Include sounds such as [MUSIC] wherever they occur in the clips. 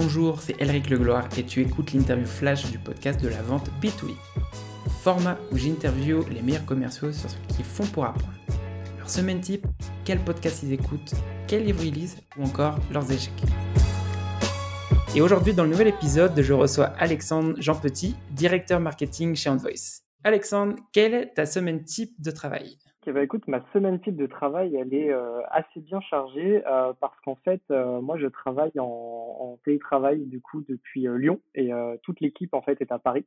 Bonjour, c'est Elric Legloire et tu écoutes l'interview flash du podcast de la vente B2B. Format où j'interview les meilleurs commerciaux sur ce qu'ils font pour apprendre. Leur semaine type, quel podcast ils écoutent, quel livre ils lisent ou encore leurs échecs. Et aujourd'hui, dans le nouvel épisode, je reçois Alexandre Jean Petit, directeur marketing chez Envoice. Alexandre, quelle est ta semaine type de travail? Eh ben, écoute, ma semaine type de travail, elle est euh, assez bien chargée euh, parce qu'en fait, euh, moi, je travaille en, en, télétravail du coup depuis Lyon et toute l'équipe en fait est à Paris.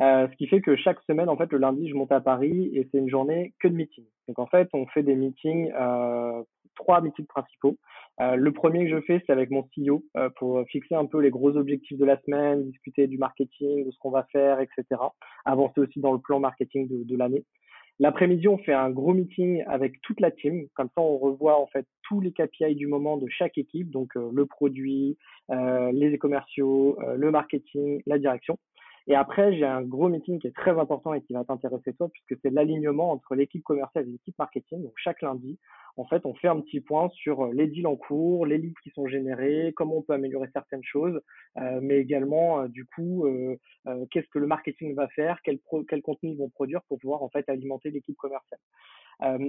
ce qui fait que chaque semaine, en fait, le lundi, je monte à Paris et c'est une journée que de meetings. Donc en fait, on fait des meetings, trois meetings principaux. le premier que je fais, c'est avec mon CEO pour fixer un peu les gros objectifs de la semaine, discuter du marketing, de ce qu'on va faire, etc. Avancer aussi dans le plan marketing de, de l'année. L'après-midi, on fait un gros meeting avec toute la team. Comme ça, on revoit en fait tous les KPI du moment de chaque équipe, donc euh, le produit, euh, les commerciaux, euh, le marketing, la direction. Et après, j'ai un gros meeting qui est très important et qui va t'intéresser toi, puisque c'est l'alignement entre l'équipe commerciale et l'équipe marketing. Donc chaque lundi, en fait, on fait un petit point sur euh, les deals en cours, les leads qui sont générés, comment on peut améliorer certaines choses, euh, mais également, euh, du coup, qu'est-ce que le marketing va faire, quel, quel contenu ils vont produire pour pouvoir en fait alimenter l'équipe commerciale.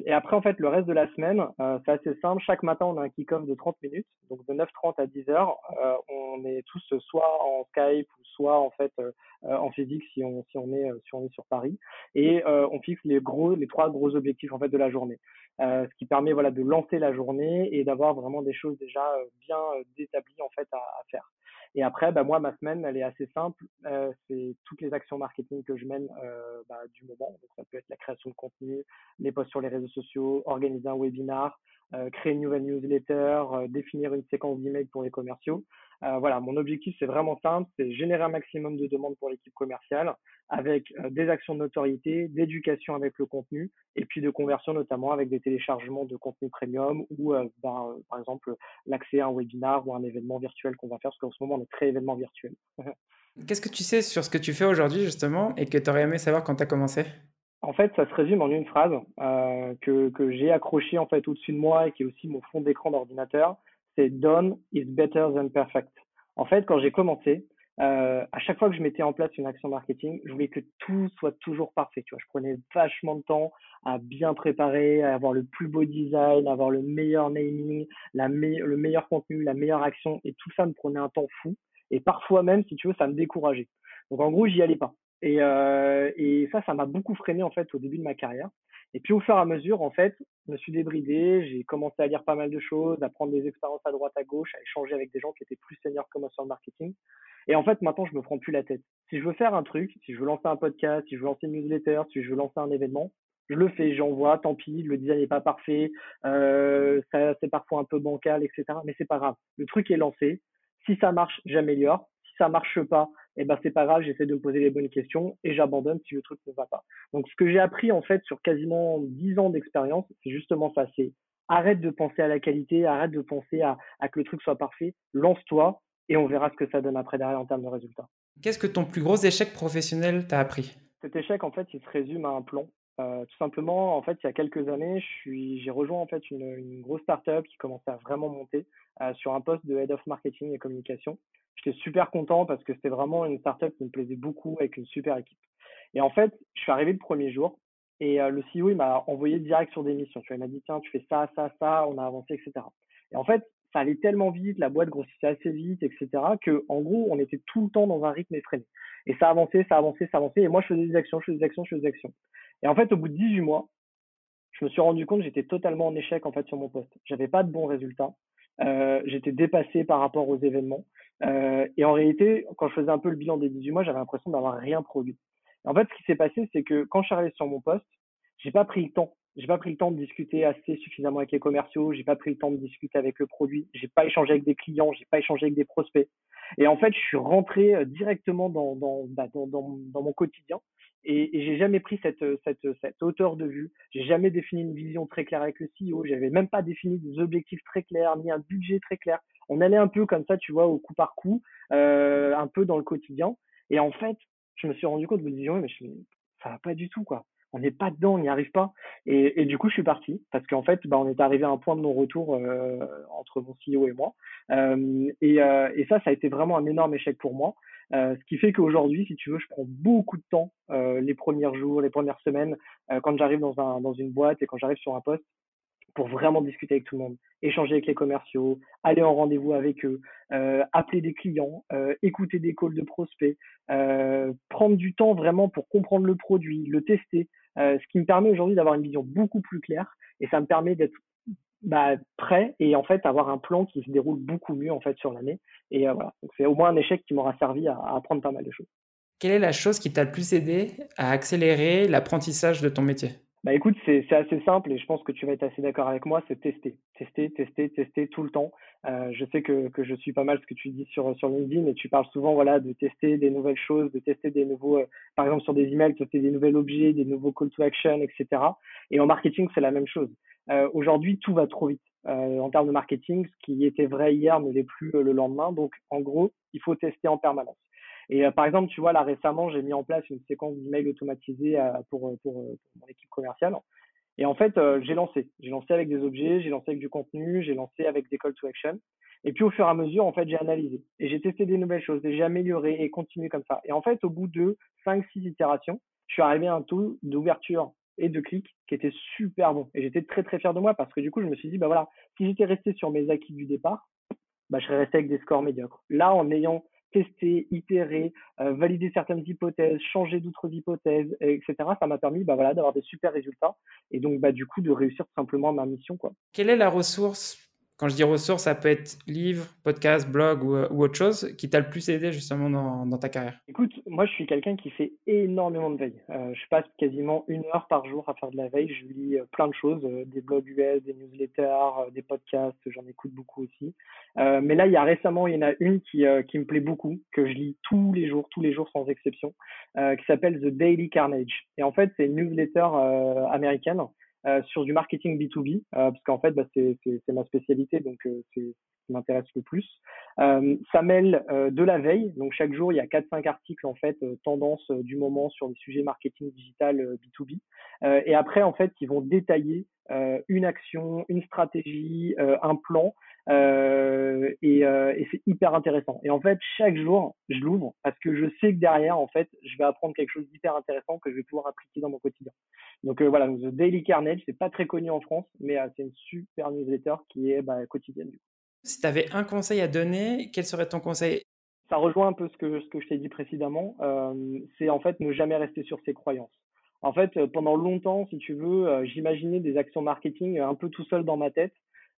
et après, en fait, le reste de la semaine, c'est assez simple. Chaque matin, on a un kick-off de 30 minutes, donc de 9h30 à 10h. on est tous soit en Skype ou soit en fait en physique si on si on est si on est sur Paris, et on fixe les gros les trois gros objectifs en fait de la journée. Euh, ce qui permet de lancer la journée et d'avoir vraiment des choses déjà euh, bien euh, établies en fait à, faire. Et après, bah, moi ma semaine elle est assez simple, euh, c'est toutes les actions marketing que je mène bah, du moment. Donc ça peut être la création de contenu, les posts sur les réseaux sociaux, organiser un webinar, créer une nouvelle newsletter, définir une séquence d'emails pour les commerciaux. Euh, voilà, mon objectif, c'est vraiment simple, c'est générer un maximum de demandes pour l'équipe commerciale avec des actions de notoriété, d'éducation avec le contenu et puis de conversion notamment avec des téléchargements de contenu premium ou ben, par exemple l'accès à un webinar ou un événement virtuel qu'on va faire parce qu'en ce moment on est très événement virtuel. [LAUGHS] Qu'est-ce que tu sais sur ce que tu fais aujourd'hui justement et que tu aurais aimé savoir quand tu as commencé? En fait, ça se résume en une phrase euh, que, que j'ai accrochée en fait au-dessus de moi et qui est aussi mon fond d'écran d'ordinateur. C'est done is better than perfect. En fait, quand j'ai commencé, euh, à chaque fois que je mettais en place une action marketing, je voulais que tout soit toujours parfait. Tu vois, je prenais vachement de temps à bien préparer, à avoir le plus beau design, à avoir le meilleur naming, le meilleur contenu, la meilleure action, et tout ça me prenait un temps fou. Et parfois même, si tu veux, ça me décourageait. Donc en gros, j'y allais pas. Et, euh, et ça, ça m'a beaucoup freiné en fait au début de ma carrière. Et puis au fur et à mesure, en fait, je me suis débridé, j'ai commencé à lire pas mal de choses, à prendre des expériences à droite, à gauche, à échanger avec des gens qui étaient plus seniors que moi sur le marketing. Et en fait, maintenant, je me prends plus la tête. Si je veux faire un truc, si je veux lancer un podcast, si je veux lancer une newsletter, si je veux lancer un événement, je le fais, j'envoie, tant pis, le design n'est pas parfait, euh, ça c'est parfois un peu bancal, etc. Mais c'est pas grave. Le truc est lancé. Si ça marche, j'améliore. Si ça marche pas, eh ben c'est pas grave, j'essaie de me poser les bonnes questions et j'abandonne si le truc ne va pas. Donc ce que j'ai appris en fait sur quasiment 10 ans d'expérience, c'est justement ça, c'est arrête de penser à la qualité, arrête de penser à, à que le truc soit parfait, lance-toi et on verra ce que ça donne après derrière en termes de résultats. Qu'est-ce que ton plus gros échec professionnel t'a appris? Cet échec en fait, il se résume à un plan. Euh, tout simplement, en fait, il y a quelques années, j'ai rejoint en fait une, grosse startup qui commençait à vraiment monter euh, sur un poste de head of marketing et communication. J'étais super content parce que c'était vraiment une startup qui me plaisait beaucoup avec une super équipe. Et en fait, je suis arrivé le premier jour et euh, le CEO il m'a envoyé direct sur des missions. Tu vois, il m'a dit tiens, tu fais ça, ça, ça, on a avancé, etc. Et en fait, ça allait tellement vite, la boîte grossissait assez vite, etc. Que en gros, on était tout le temps dans un rythme effréné. Et ça avançait, ça avançait, ça avançait. Et moi, je faisais des actions, je faisais des actions, je faisais des actions. Et en fait, au bout de 18 mois, je me suis rendu compte que j'étais totalement en échec en fait sur mon poste. J'avais pas de bons résultats. Euh, j'étais dépassé par rapport aux événements. Euh, et en réalité, quand je faisais un peu le bilan des 18 mois, j'avais l'impression d'avoir rien produit. Et en fait, ce qui s'est passé, c'est que quand je suis arrivé sur mon poste, j'ai pas pris le temps. J'ai pas pris le temps de discuter assez suffisamment avec les commerciaux. J'ai pas pris le temps de discuter avec le produit. J'ai pas échangé avec des clients. J'ai pas échangé avec des prospects. Et en fait, je suis rentré euh, directement bah, dans mon quotidien et, et j'ai jamais pris cette, cette, cette hauteur de vue. J'ai jamais défini une vision très claire avec le CEO. J'avais même pas défini des objectifs très clairs, ni un budget très clair. On allait un peu comme ça, tu vois, au coup par coup, euh, un peu dans le quotidien. Et en fait, je me suis rendu compte, de me disant, mais je, ça va pas du tout, quoi. On n'est pas dedans, on n'y arrive pas. Et, du coup, je suis parti parce qu'en fait, bah, on est arrivé à un point de non-retour euh, entre mon CEO et moi. Euh, et, euh, et, ça, ça a été vraiment un énorme échec pour moi. Euh, ce qui fait qu'aujourd'hui, si tu veux, je prends beaucoup de temps euh, les premiers jours, les premières semaines, quand j'arrive dans, un, dans une boîte et quand j'arrive sur un poste, pour vraiment discuter avec tout le monde, échanger avec les commerciaux, aller en rendez-vous avec eux, euh, appeler des clients, euh, écouter des calls de prospects, euh, prendre du temps vraiment pour comprendre le produit, le tester, euh, ce qui me permet aujourd'hui d'avoir une vision beaucoup plus claire et ça me permet d'être bah, prêt et en fait avoir un plan qui se déroule beaucoup mieux en fait sur l'année. Et euh, voilà, c'est au moins un échec qui m'aura servi à, à apprendre pas mal de choses. Quelle est la chose qui t'a le plus aidé à accélérer l'apprentissage de ton métier? Bah écoute, c'est assez simple et je pense que tu vas être assez d'accord avec moi, c'est tester, tester, tester, tester tout le temps. Euh, je sais que, que je suis pas mal ce que tu dis sur, sur LinkedIn et tu parles souvent voilà, de tester des nouvelles choses, de tester des nouveaux, euh, par exemple sur des emails, tester des nouveaux objets, des nouveaux call to action, etc. Et en marketing, c'est la même chose. Euh, Aujourd'hui, tout va trop vite. En termes de marketing, ce qui était vrai hier ne l'est plus le lendemain. Donc, en gros, il faut tester en permanence. Et euh, par exemple, tu vois, là récemment, j'ai mis en place une séquence d'emails automatisée euh, pour, euh, pour, mon équipe commerciale. Et en fait, j'ai lancé. J'ai lancé avec des objets, j'ai lancé avec du contenu, j'ai lancé avec des call to action. Et puis au fur et à mesure, en fait, j'ai analysé et j'ai testé des nouvelles choses, et j'ai amélioré et continué comme ça. Et en fait, au bout de 5-6 itérations, je suis arrivé à un taux d'ouverture et de clics qui était super bon. Et j'étais très très fier de moi parce que du coup, je me suis dit, bah voilà, si j'étais resté sur mes acquis du départ, bah, je serais resté avec des scores médiocres. Là, en ayant tester, itérer, euh, valider certaines hypothèses, changer d'autres hypothèses, etc. Ça m'a permis bah, voilà, d'avoir des super résultats et donc bah, du coup de réussir simplement ma mission. Quoi. Quelle est la ressource quand je dis ressources, ça peut être livre, podcast, blog ou, ou autre chose qui t'a le plus aidé justement dans, ta carrière Écoute, moi je suis quelqu'un qui fait énormément de veille. Euh, je passe quasiment une heure par jour à faire de la veille. Je lis euh, plein de choses, euh, des blogs US, des newsletters, euh, des podcasts, j'en écoute beaucoup aussi. Euh, mais là, il y a récemment, il y en a une qui, me plaît beaucoup, que je lis tous les jours, tous les jours sans exception, qui s'appelle The Daily Carnage. Et en fait, c'est une newsletter américaine euh, sur du marketing B2B, euh, parce qu'en fait, bah, c'est ma spécialité, donc euh, c'est ce qui m'intéresse le plus. ça mêle de la veille, donc chaque jour, il y a 4-5 articles, en fait, tendance du moment sur les sujets marketing digital B2B. et après, en fait, ils vont détailler une action, une stratégie, un plan euh, et, euh, et c'est hyper intéressant. Et en fait, chaque jour, je l'ouvre parce que je sais que derrière, en fait, je vais apprendre quelque chose d'hyper intéressant que je vais pouvoir appliquer dans mon quotidien. Donc euh, voilà, donc The Daily Carnage, c'est pas très connu en France, mais euh, c'est une super newsletter qui est bah, quotidienne. Si tu avais un conseil à donner, quel serait ton conseil? Ça rejoint un peu ce que, ce que je t'ai dit précédemment. Euh, c'est en fait ne jamais rester sur ses croyances. En fait, pendant longtemps, si tu veux, j'imaginais des actions marketing un peu tout seul dans ma tête.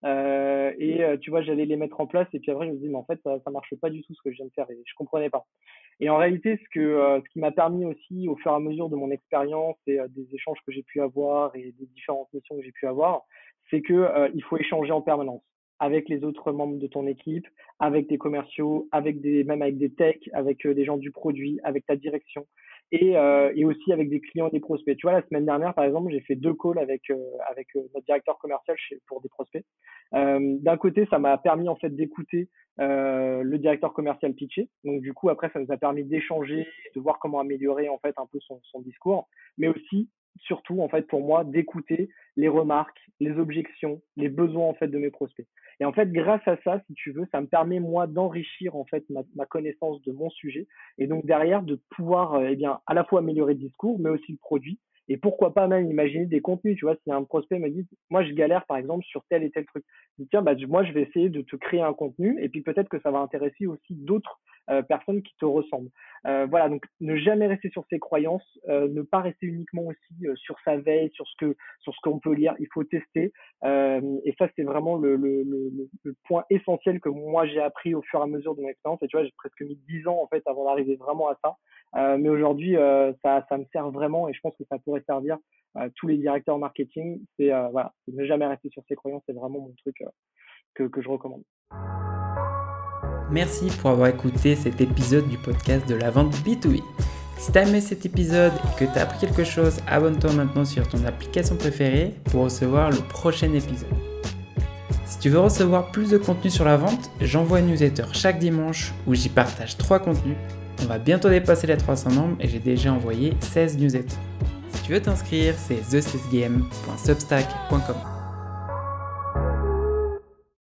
Euh, et euh, tu vois, j'allais les mettre en place et puis après je me dis mais en fait ça, ça marche pas du tout ce que je viens de faire et je comprenais pas. Et en réalité, ce que euh, ce qui m'a permis aussi au fur et à mesure de mon expérience et des échanges que j'ai pu avoir et des différentes missions que j'ai pu avoir, c'est que il faut échanger en permanence avec les autres membres de ton équipe, avec des commerciaux, avec des même avec des techs, avec des gens du produit, avec ta direction et, euh, et aussi avec des clients et des prospects. Tu vois, la semaine dernière, par exemple, j'ai fait deux calls avec euh, avec euh, notre directeur commercial chez, pour des prospects. Euh, D'un côté, ça m'a permis en fait d'écouter euh, le directeur commercial pitcher. Donc du coup, après, ça nous a permis d'échanger, de voir comment améliorer en fait un peu son, son discours, mais aussi surtout en fait pour moi d'écouter les remarques, les objections, les besoins en fait de mes prospects. Et en fait, grâce à ça, si tu veux, ça me permet moi d'enrichir en fait ma, ma, connaissance de mon sujet et donc derrière de pouvoir euh, eh bien à la fois améliorer le discours, mais aussi le produit. Et pourquoi pas même imaginer des contenus, tu vois, si un prospect me dit, moi je galère par exemple sur tel et tel truc, je tiens, bah, moi je vais essayer de te créer un contenu et puis peut-être que ça va intéresser aussi d'autres euh, personnes qui te ressemblent. Euh, voilà, donc ne jamais rester sur ses croyances, euh, ne pas rester uniquement aussi euh, sur sa veille, sur ce que sur ce qu'on peut lire. Il faut tester. Euh, et ça, c'est vraiment le, le, le, le, point essentiel que moi j'ai appris au fur et à mesure de mon expérience. Et tu vois, j'ai presque mis dix ans en fait avant d'arriver vraiment à ça. Mais aujourd'hui, ça, ça me sert vraiment et je pense que ça pourrait servir à tous les directeurs marketing. C'est ne jamais rester sur ses croyances. C'est vraiment mon truc que, je recommande. Merci pour avoir écouté cet épisode du podcast de la vente B2B. Si t'as aimé cet épisode et que t'as appris quelque chose, abonne-toi maintenant sur ton application préférée pour recevoir le prochain épisode. Si tu veux recevoir plus de contenu sur la vente, j'envoie une newsletter chaque dimanche où j'y partage 3 contenus. On va bientôt dépasser les 300 membres et j'ai déjà envoyé 16 newsletters. Si tu veux t'inscrire, c'est thecsgame.substack.com.